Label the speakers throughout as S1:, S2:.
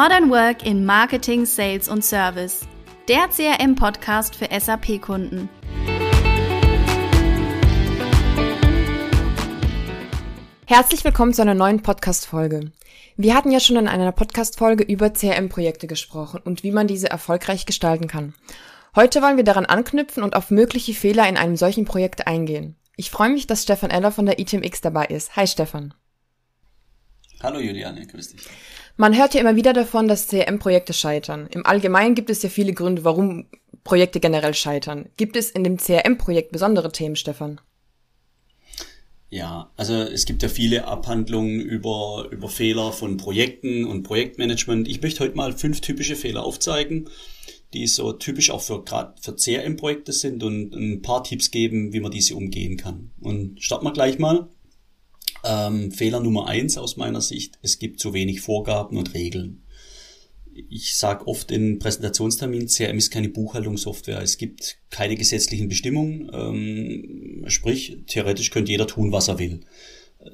S1: Modern Work in Marketing, Sales und Service. Der CRM-Podcast für SAP-Kunden.
S2: Herzlich willkommen zu einer neuen Podcast-Folge. Wir hatten ja schon in einer Podcast-Folge über CRM-Projekte gesprochen und wie man diese erfolgreich gestalten kann. Heute wollen wir daran anknüpfen und auf mögliche Fehler in einem solchen Projekt eingehen. Ich freue mich, dass Stefan Eller von der ITMX dabei ist. Hi Stefan.
S3: Hallo Juliane, grüß dich.
S2: Man hört ja immer wieder davon, dass CRM-Projekte scheitern. Im Allgemeinen gibt es ja viele Gründe, warum Projekte generell scheitern. Gibt es in dem CRM-Projekt besondere Themen, Stefan?
S3: Ja, also es gibt ja viele Abhandlungen über, über Fehler von Projekten und Projektmanagement. Ich möchte heute mal fünf typische Fehler aufzeigen, die so typisch auch für gerade für CRM-Projekte sind und ein paar Tipps geben, wie man diese umgehen kann. Und starten wir gleich mal. Ähm, Fehler Nummer eins aus meiner Sicht, es gibt zu wenig Vorgaben und Regeln. Ich sage oft in Präsentationsterminen, CRM ist keine Buchhaltungssoftware. Es gibt keine gesetzlichen Bestimmungen. Ähm, sprich, theoretisch könnte jeder tun, was er will.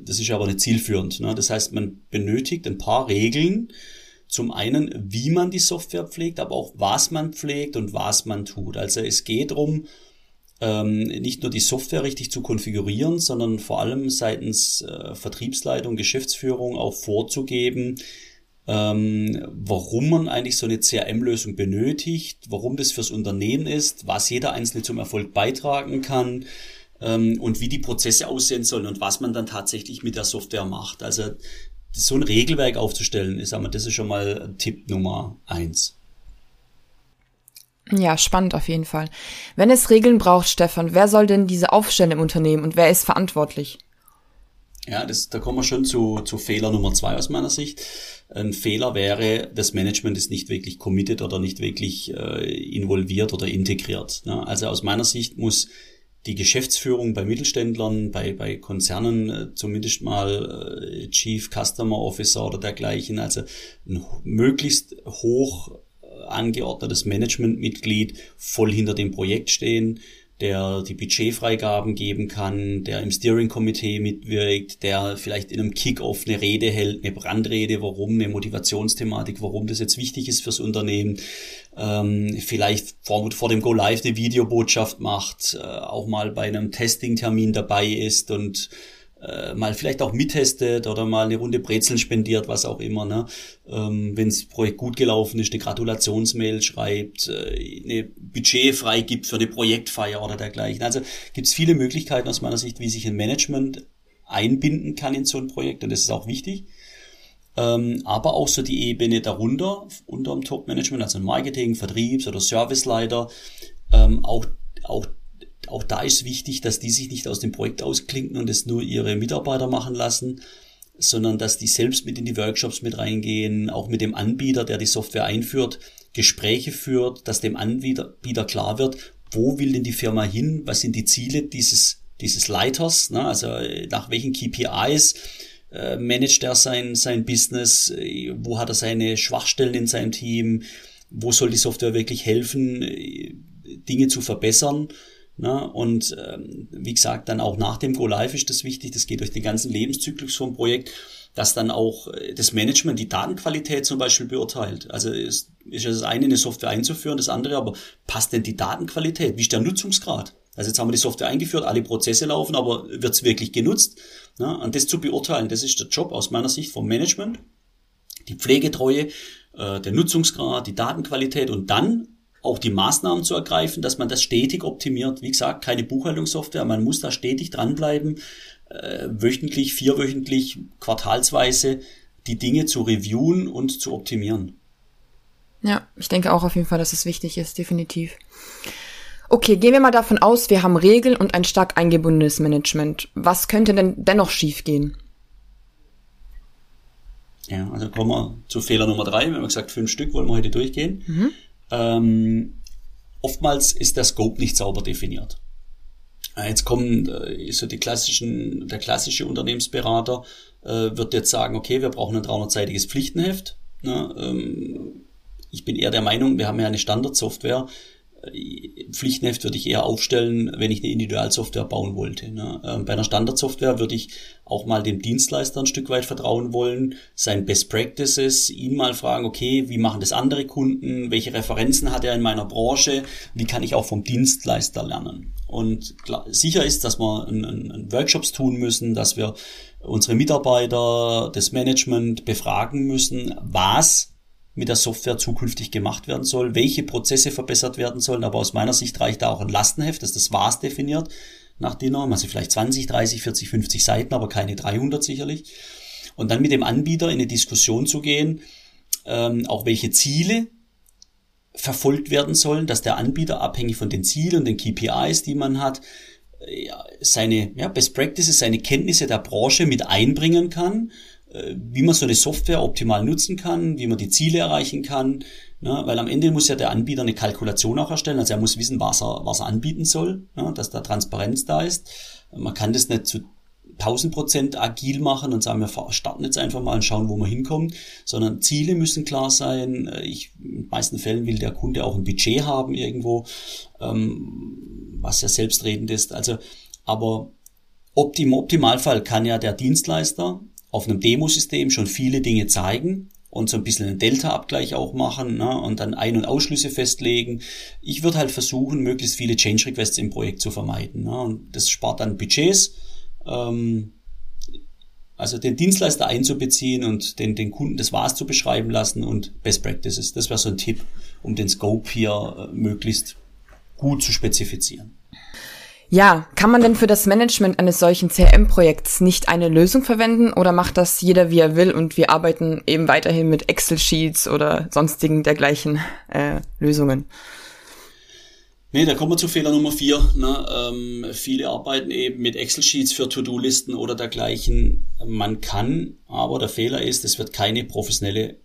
S3: Das ist aber nicht zielführend. Ne? Das heißt, man benötigt ein paar Regeln. Zum einen, wie man die Software pflegt, aber auch was man pflegt und was man tut. Also es geht darum, ähm, nicht nur die Software richtig zu konfigurieren, sondern vor allem seitens äh, Vertriebsleitung, Geschäftsführung auch vorzugeben, ähm, warum man eigentlich so eine CRM-Lösung benötigt, warum das fürs Unternehmen ist, was jeder Einzelne zum Erfolg beitragen kann ähm, und wie die Prozesse aussehen sollen und was man dann tatsächlich mit der Software macht. Also so ein Regelwerk aufzustellen, ist, aber das ist schon mal Tipp Nummer eins.
S2: Ja, spannend auf jeden Fall. Wenn es Regeln braucht, Stefan, wer soll denn diese aufstellen im Unternehmen und wer ist verantwortlich?
S3: Ja, das, da kommen wir schon zu, zu Fehler Nummer zwei aus meiner Sicht. Ein Fehler wäre, das Management ist nicht wirklich committed oder nicht wirklich äh, involviert oder integriert. Ne? Also aus meiner Sicht muss die Geschäftsführung bei Mittelständlern, bei, bei Konzernen äh, zumindest mal äh, Chief Customer Officer oder dergleichen, also ein möglichst hoch angeordnetes Managementmitglied voll hinter dem Projekt stehen, der die Budgetfreigaben geben kann, der im Steering-Komitee mitwirkt, der vielleicht in einem Kick-Off eine Rede hält, eine Brandrede, warum, eine Motivationsthematik, warum das jetzt wichtig ist fürs Unternehmen, ähm, vielleicht vor, vor dem Go-Live eine Videobotschaft macht, äh, auch mal bei einem Testing-Termin dabei ist und äh, mal vielleicht auch mittestet oder mal eine Runde Brezeln spendiert, was auch immer. Ne? Ähm, Wenn das Projekt gut gelaufen ist, eine Gratulationsmail schreibt, äh, eine Budget freigibt für eine Projektfeier oder dergleichen. Also gibt es viele Möglichkeiten aus meiner Sicht, wie sich ein Management einbinden kann in so ein Projekt und das ist auch wichtig. Ähm, aber auch so die Ebene darunter, unter dem Top-Management, also Marketing, Vertriebs- oder Serviceleiter, ähm, auch, auch auch da ist wichtig, dass die sich nicht aus dem Projekt ausklinken und es nur ihre Mitarbeiter machen lassen, sondern dass die selbst mit in die Workshops mit reingehen, auch mit dem Anbieter, der die Software einführt, Gespräche führt, dass dem Anbieter klar wird, wo will denn die Firma hin, was sind die Ziele dieses, dieses Leiters, ne? also äh, nach welchen KPIs äh, managt er sein, sein Business, äh, wo hat er seine Schwachstellen in seinem Team, wo soll die Software wirklich helfen, äh, Dinge zu verbessern Ne? Und ähm, wie gesagt, dann auch nach dem Go Live ist das wichtig. Das geht durch den ganzen Lebenszyklus vom Projekt, dass dann auch äh, das Management die Datenqualität zum Beispiel beurteilt. Also ist, ist ja das eine, eine Software einzuführen, das andere aber passt denn die Datenqualität? Wie ist der Nutzungsgrad? Also jetzt haben wir die Software eingeführt, alle Prozesse laufen, aber wird es wirklich genutzt? Ne? Und das zu beurteilen, das ist der Job aus meiner Sicht vom Management. Die Pflegetreue, äh, der Nutzungsgrad, die Datenqualität und dann auch die Maßnahmen zu ergreifen, dass man das stetig optimiert. Wie gesagt, keine Buchhaltungssoftware, man muss da stetig dranbleiben, äh, wöchentlich, vierwöchentlich, quartalsweise die Dinge zu reviewen und zu optimieren.
S2: Ja, ich denke auch auf jeden Fall, dass es wichtig ist, definitiv. Okay, gehen wir mal davon aus, wir haben Regeln und ein stark eingebundenes Management. Was könnte denn dennoch schiefgehen?
S3: Ja, also kommen wir zu Fehler Nummer drei. Wir haben gesagt, fünf Stück wollen wir heute durchgehen. Mhm. Ähm, oftmals ist der Scope nicht sauber definiert. Jetzt kommen äh, so die klassischen, der klassische Unternehmensberater äh, wird jetzt sagen, okay, wir brauchen ein 300-seitiges Pflichtenheft. Ne? Ähm, ich bin eher der Meinung, wir haben ja eine Standardsoftware. Pflichtenheft würde ich eher aufstellen, wenn ich eine Individualsoftware bauen wollte. Ne? Ähm, bei einer Standardsoftware würde ich auch mal dem Dienstleister ein Stück weit vertrauen wollen, sein Best Practices, ihn mal fragen, okay, wie machen das andere Kunden, welche Referenzen hat er in meiner Branche, wie kann ich auch vom Dienstleister lernen. Und klar, sicher ist, dass wir ein, ein, ein Workshops tun müssen, dass wir unsere Mitarbeiter, das Management befragen müssen, was mit der Software zukünftig gemacht werden soll, welche Prozesse verbessert werden sollen. Aber aus meiner Sicht reicht da auch ein Lastenheft, das das Was definiert nach DIN Norm. Also vielleicht 20, 30, 40, 50 Seiten, aber keine 300 sicherlich. Und dann mit dem Anbieter in eine Diskussion zu gehen, ähm, auch welche Ziele verfolgt werden sollen, dass der Anbieter abhängig von den Zielen und den KPIs, die man hat, seine ja, Best Practices, seine Kenntnisse der Branche mit einbringen kann äh, wie man so eine Software optimal nutzen kann, wie man die Ziele erreichen kann. Ne? Weil am Ende muss ja der Anbieter eine Kalkulation auch erstellen. Also er muss wissen, was er, was er anbieten soll, ne? dass da Transparenz da ist. Man kann das nicht zu 1000 Prozent agil machen und sagen, wir starten jetzt einfach mal und schauen, wo wir hinkommen, sondern Ziele müssen klar sein. Äh, ich, in den meisten Fällen will der Kunde auch ein Budget haben irgendwo, ähm, was ja selbstredend ist. Also, aber im Optimalfall kann ja der Dienstleister auf einem Demosystem schon viele Dinge zeigen und so ein bisschen einen Delta-Abgleich auch machen ne, und dann Ein- und Ausschlüsse festlegen. Ich würde halt versuchen, möglichst viele Change-Requests im Projekt zu vermeiden. Ne, und das spart dann Budgets. Ähm, also den Dienstleister einzubeziehen und den, den Kunden das Was zu beschreiben lassen und Best Practices. Das wäre so ein Tipp, um den Scope hier äh, möglichst gut zu spezifizieren.
S2: Ja, kann man denn für das Management eines solchen CRM-Projekts nicht eine Lösung verwenden oder macht das jeder wie er will und wir arbeiten eben weiterhin mit Excel-Sheets oder sonstigen dergleichen äh, Lösungen?
S3: Nee, da kommen wir zu Fehler Nummer vier. Ne? Ähm, viele arbeiten eben mit Excel-Sheets für To-Do-Listen oder dergleichen. Man kann, aber der Fehler ist, es wird keine professionelle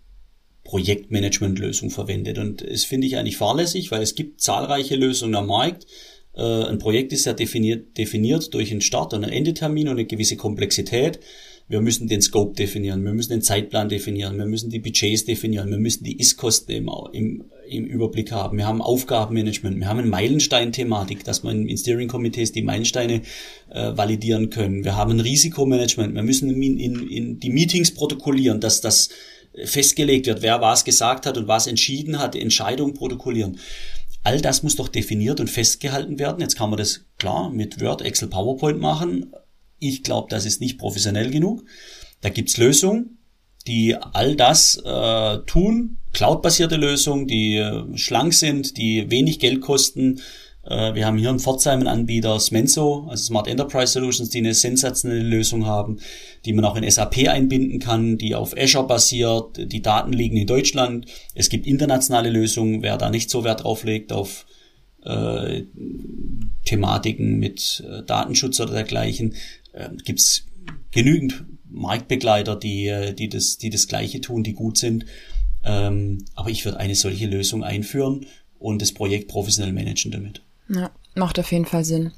S3: Projektmanagement-Lösung verwendet. Und das finde ich eigentlich fahrlässig, weil es gibt zahlreiche Lösungen am Markt. Äh, ein Projekt ist ja definiert, definiert durch einen Start- und einen Endetermin und eine gewisse Komplexität. Wir müssen den Scope definieren, wir müssen den Zeitplan definieren, wir müssen die Budgets definieren, wir müssen die Ist-Kosten im, im, im Überblick haben. Wir haben Aufgabenmanagement, wir haben eine Meilenstein-Thematik, dass man in Steering-Komitees die Meilensteine äh, validieren können. Wir haben ein Risikomanagement, wir müssen in, in, in die Meetings protokollieren, dass das festgelegt wird, wer was gesagt hat und was entschieden hat, Entscheidungen protokollieren. All das muss doch definiert und festgehalten werden. Jetzt kann man das klar mit Word, Excel, PowerPoint machen. Ich glaube, das ist nicht professionell genug. Da gibt's Lösungen, die all das äh, tun. Cloud-basierte Lösungen, die äh, schlank sind, die wenig Geld kosten, wir haben hier in Pforzheim einen Anbieter, Smenso, also Smart Enterprise Solutions, die eine sensationelle Lösung haben, die man auch in SAP einbinden kann, die auf Azure basiert, die Daten liegen in Deutschland. Es gibt internationale Lösungen, wer da nicht so Wert drauf legt, auf äh, Thematiken mit äh, Datenschutz oder dergleichen, äh, gibt's genügend Marktbegleiter, die, äh, die, das, die das Gleiche tun, die gut sind. Ähm, aber ich würde eine solche Lösung einführen und das Projekt professionell managen damit.
S2: Ja, macht auf jeden Fall Sinn.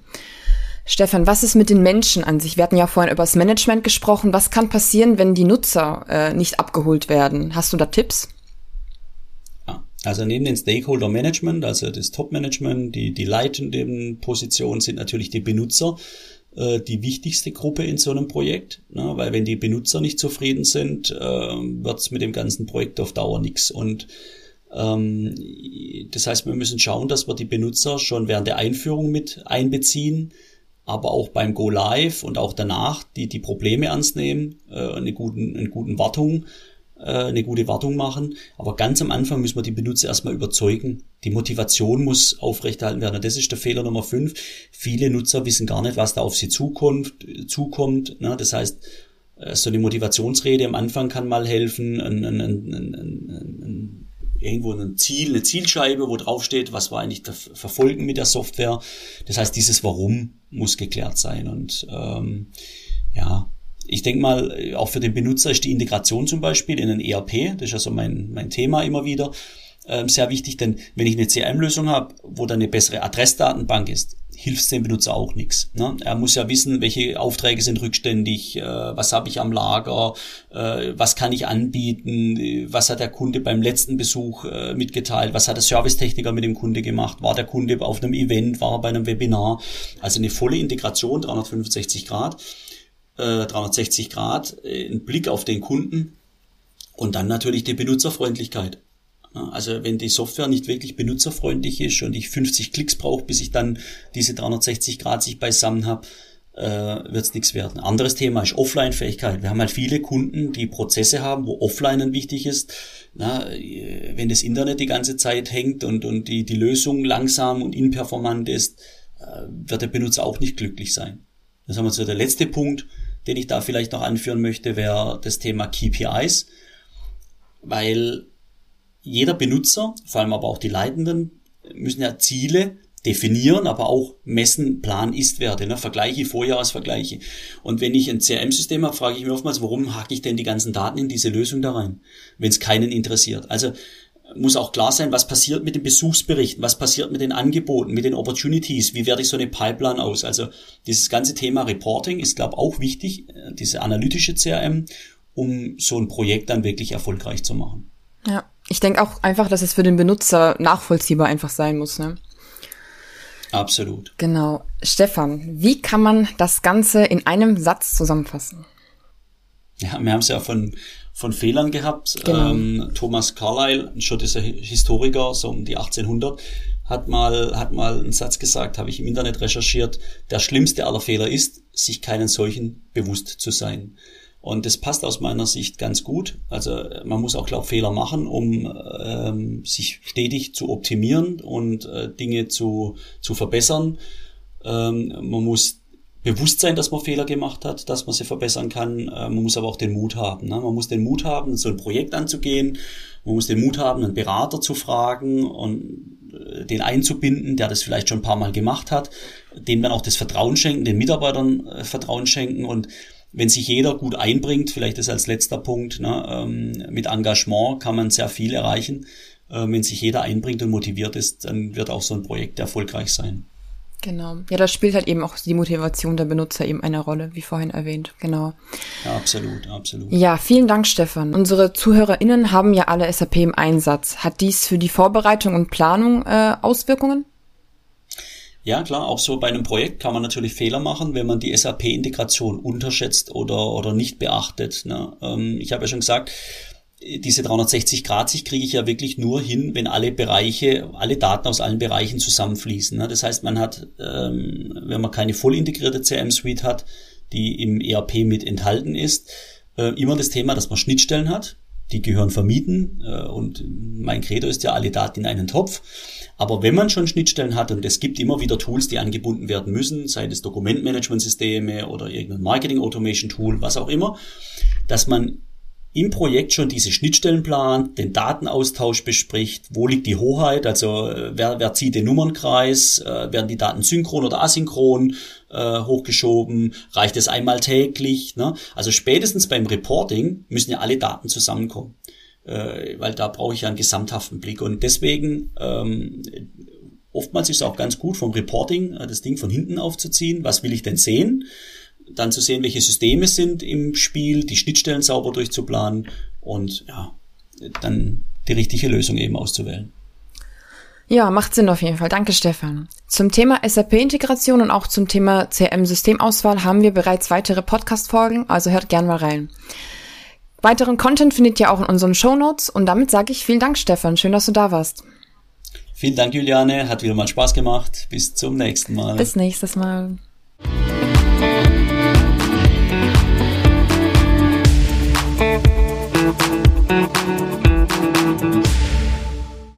S2: Stefan, was ist mit den Menschen an sich? Wir hatten ja vorhin über das Management gesprochen. Was kann passieren, wenn die Nutzer äh, nicht abgeholt werden? Hast du da Tipps?
S3: Also neben den Stakeholder Management, also das Top-Management, die, die leitenden Positionen sind natürlich die Benutzer äh, die wichtigste Gruppe in so einem Projekt, ne? weil wenn die Benutzer nicht zufrieden sind, äh, wird es mit dem ganzen Projekt auf Dauer nichts. Und das heißt, wir müssen schauen, dass wir die Benutzer schon während der Einführung mit einbeziehen, aber auch beim Go Live und auch danach die, die Probleme ernst nehmen, äh, eine, guten, eine guten Wartung, äh, eine gute Wartung machen. Aber ganz am Anfang müssen wir die Benutzer erstmal überzeugen. Die Motivation muss aufrechterhalten werden. Und das ist der Fehler Nummer fünf. Viele Nutzer wissen gar nicht, was da auf sie zukommt. zukommt. Ne? Das heißt, äh, so eine Motivationsrede am Anfang kann mal helfen, ein, ein, ein, ein irgendwo ein Ziel, eine Zielscheibe, wo drauf steht, was war eigentlich das Verfolgen mit der Software. Das heißt, dieses Warum muss geklärt sein. Und ähm, ja, ich denke mal, auch für den Benutzer ist die Integration zum Beispiel in ein ERP, das ist ja so mein, mein Thema immer wieder, ähm, sehr wichtig, denn wenn ich eine CRM-Lösung habe, wo dann eine bessere Adressdatenbank ist, hilft dem Benutzer auch nichts. Ne? Er muss ja wissen, welche Aufträge sind rückständig, äh, was habe ich am Lager, äh, was kann ich anbieten, was hat der Kunde beim letzten Besuch äh, mitgeteilt, was hat der Servicetechniker mit dem Kunde gemacht, war der Kunde auf einem Event, war er bei einem Webinar. Also eine volle Integration, 365 Grad, 360 äh, Grad, äh, ein Blick auf den Kunden und dann natürlich die Benutzerfreundlichkeit. Also wenn die Software nicht wirklich benutzerfreundlich ist und ich 50 Klicks brauche, bis ich dann diese 360 Grad sich beisammen habe, äh, wird es nichts werden. Anderes Thema ist Offline-Fähigkeit. Wir haben halt viele Kunden, die Prozesse haben, wo Offline wichtig ist. Na, wenn das Internet die ganze Zeit hängt und, und die, die Lösung langsam und inperformant ist, äh, wird der Benutzer auch nicht glücklich sein. Das haben wir so der letzte Punkt, den ich da vielleicht noch anführen möchte, wäre das Thema KPIs, weil jeder Benutzer, vor allem aber auch die Leitenden, müssen ja Ziele definieren, aber auch messen, Plan, Ist-Werte, ne? Vergleiche, Vorjahresvergleiche. Und wenn ich ein CRM-System habe, frage ich mich oftmals, warum hacke ich denn die ganzen Daten in diese Lösung da rein, wenn es keinen interessiert. Also muss auch klar sein, was passiert mit den Besuchsberichten, was passiert mit den Angeboten, mit den Opportunities, wie werde ich so eine Pipeline aus. Also dieses ganze Thema Reporting ist, glaube ich, auch wichtig, äh, diese analytische CRM, um so ein Projekt dann wirklich erfolgreich zu machen.
S2: Ja. Ich denke auch einfach, dass es für den Benutzer nachvollziehbar einfach sein muss. Ne?
S3: Absolut.
S2: Genau. Stefan, wie kann man das Ganze in einem Satz zusammenfassen?
S3: Ja, wir haben es ja von, von Fehlern gehabt. Genau. Ähm, Thomas Carlyle, ein schottischer Historiker, so um die 1800, hat mal, hat mal einen Satz gesagt, habe ich im Internet recherchiert, der schlimmste aller Fehler ist, sich keinen solchen bewusst zu sein. Und das passt aus meiner Sicht ganz gut. Also man muss auch, glaube Fehler machen, um ähm, sich stetig zu optimieren und äh, Dinge zu, zu verbessern. Ähm, man muss bewusst sein, dass man Fehler gemacht hat, dass man sie verbessern kann. Äh, man muss aber auch den Mut haben. Ne? Man muss den Mut haben, so ein Projekt anzugehen. Man muss den Mut haben, einen Berater zu fragen und äh, den einzubinden, der das vielleicht schon ein paar Mal gemacht hat, dem dann auch das Vertrauen schenken, den Mitarbeitern äh, Vertrauen schenken und wenn sich jeder gut einbringt, vielleicht ist als letzter Punkt, ne, ähm, mit Engagement kann man sehr viel erreichen. Äh, wenn sich jeder einbringt und motiviert ist, dann wird auch so ein Projekt erfolgreich sein.
S2: Genau. Ja, da spielt halt eben auch die Motivation der Benutzer eben eine Rolle, wie vorhin erwähnt. Genau.
S3: Ja, absolut, absolut.
S2: Ja, vielen Dank, Stefan. Unsere ZuhörerInnen haben ja alle SAP im Einsatz. Hat dies für die Vorbereitung und Planung äh, Auswirkungen?
S3: Ja, klar, auch so bei einem Projekt kann man natürlich Fehler machen, wenn man die SAP-Integration unterschätzt oder, oder nicht beachtet. Ne? Ähm, ich habe ja schon gesagt, diese 360-Grad-Sicht kriege ich ja wirklich nur hin, wenn alle Bereiche, alle Daten aus allen Bereichen zusammenfließen. Ne? Das heißt, man hat, ähm, wenn man keine voll integrierte CM-Suite hat, die im ERP mit enthalten ist, äh, immer das Thema, dass man Schnittstellen hat, die gehören vermieden äh, und mein Credo ist ja alle Daten in einen Topf. Aber wenn man schon Schnittstellen hat und es gibt immer wieder Tools, die angebunden werden müssen, sei es Dokumentmanagementsysteme oder irgendein Marketing Automation Tool, was auch immer, dass man im Projekt schon diese Schnittstellen plant, den Datenaustausch bespricht, wo liegt die Hoheit, also äh, wer, wer zieht den Nummernkreis, äh, werden die Daten synchron oder asynchron äh, hochgeschoben, reicht es einmal täglich. Ne? Also spätestens beim Reporting müssen ja alle Daten zusammenkommen äh, weil da brauche ich ja einen gesamthaften Blick. Und deswegen, ähm, oftmals ist es auch ganz gut vom Reporting, äh, das Ding von hinten aufzuziehen. Was will ich denn sehen? Dann zu sehen, welche Systeme sind im Spiel, die Schnittstellen sauber durchzuplanen und ja, dann die richtige Lösung eben auszuwählen.
S2: Ja, macht Sinn auf jeden Fall. Danke, Stefan. Zum Thema SAP-Integration und auch zum Thema CM-Systemauswahl haben wir bereits weitere Podcast-Folgen, also hört gern mal rein. Weiteren Content findet ihr auch in unseren Show Notes und damit sage ich vielen Dank, Stefan. Schön, dass du da warst.
S3: Vielen Dank, Juliane. Hat wieder mal Spaß gemacht. Bis zum nächsten Mal.
S2: Bis nächstes Mal.